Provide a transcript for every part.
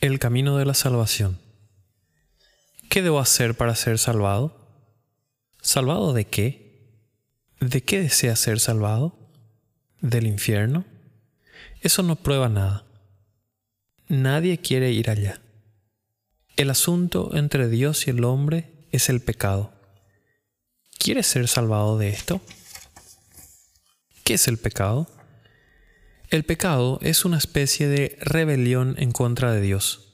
El camino de la salvación. ¿Qué debo hacer para ser salvado? ¿Salvado de qué? ¿De qué desea ser salvado? ¿Del infierno? Eso no prueba nada. Nadie quiere ir allá. El asunto entre Dios y el hombre es el pecado. ¿Quieres ser salvado de esto? ¿Qué es el pecado? El pecado es una especie de rebelión en contra de Dios.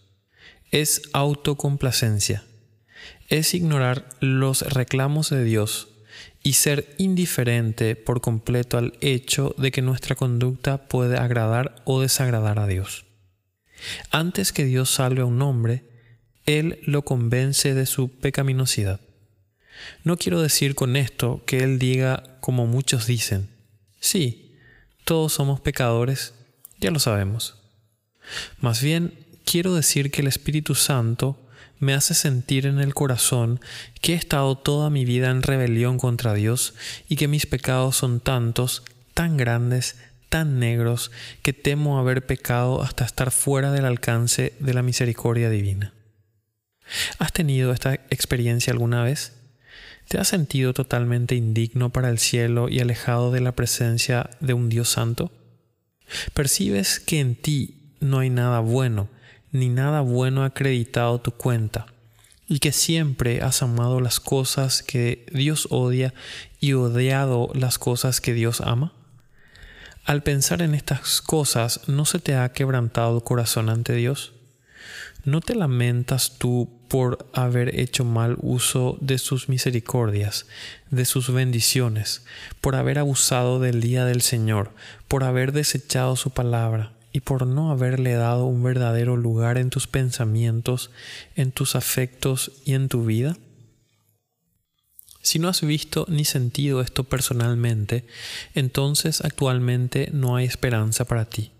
Es autocomplacencia. Es ignorar los reclamos de Dios y ser indiferente por completo al hecho de que nuestra conducta puede agradar o desagradar a Dios. Antes que Dios salve a un hombre, Él lo convence de su pecaminosidad. No quiero decir con esto que Él diga como muchos dicen, sí, todos somos pecadores, ya lo sabemos. Más bien, quiero decir que el Espíritu Santo me hace sentir en el corazón que he estado toda mi vida en rebelión contra Dios y que mis pecados son tantos, tan grandes, tan negros, que temo haber pecado hasta estar fuera del alcance de la misericordia divina. ¿Has tenido esta experiencia alguna vez? ¿Te has sentido totalmente indigno para el cielo y alejado de la presencia de un Dios santo? ¿Percibes que en ti no hay nada bueno, ni nada bueno acreditado tu cuenta, y que siempre has amado las cosas que Dios odia y odiado las cosas que Dios ama? Al pensar en estas cosas, ¿no se te ha quebrantado el corazón ante Dios? ¿No te lamentas tú por haber hecho mal uso de sus misericordias, de sus bendiciones, por haber abusado del día del Señor, por haber desechado su palabra y por no haberle dado un verdadero lugar en tus pensamientos, en tus afectos y en tu vida? Si no has visto ni sentido esto personalmente, entonces actualmente no hay esperanza para ti.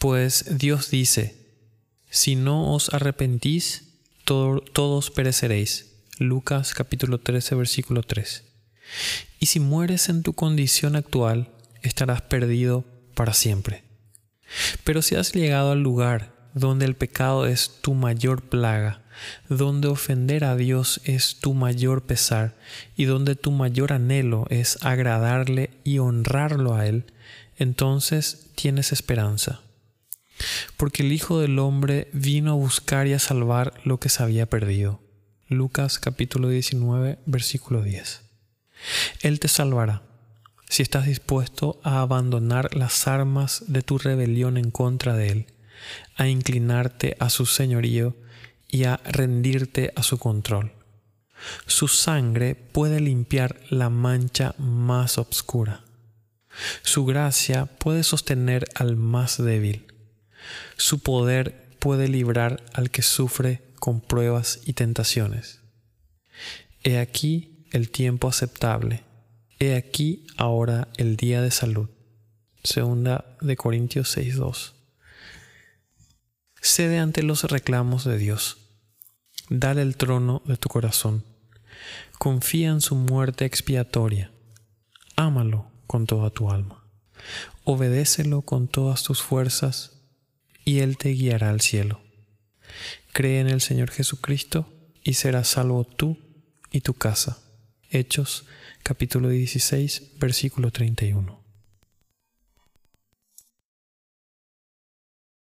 Pues Dios dice, si no os arrepentís, todos pereceréis. Lucas capítulo 13 versículo 3. Y si mueres en tu condición actual, estarás perdido para siempre. Pero si has llegado al lugar donde el pecado es tu mayor plaga, donde ofender a Dios es tu mayor pesar y donde tu mayor anhelo es agradarle y honrarlo a Él, entonces tienes esperanza porque el Hijo del Hombre vino a buscar y a salvar lo que se había perdido. Lucas capítulo 19, versículo 10. Él te salvará si estás dispuesto a abandonar las armas de tu rebelión en contra de Él, a inclinarte a su señorío y a rendirte a su control. Su sangre puede limpiar la mancha más oscura. Su gracia puede sostener al más débil. Su poder puede librar al que sufre con pruebas y tentaciones. He aquí el tiempo aceptable. He aquí ahora el día de salud. Segunda de Corintios 6:2. Cede ante los reclamos de Dios. Dale el trono de tu corazón. Confía en su muerte expiatoria. Ámalo con toda tu alma. Obedécelo con todas tus fuerzas y Él te guiará al cielo. Cree en el Señor Jesucristo y serás salvo tú y tu casa. Hechos capítulo 16 versículo 31.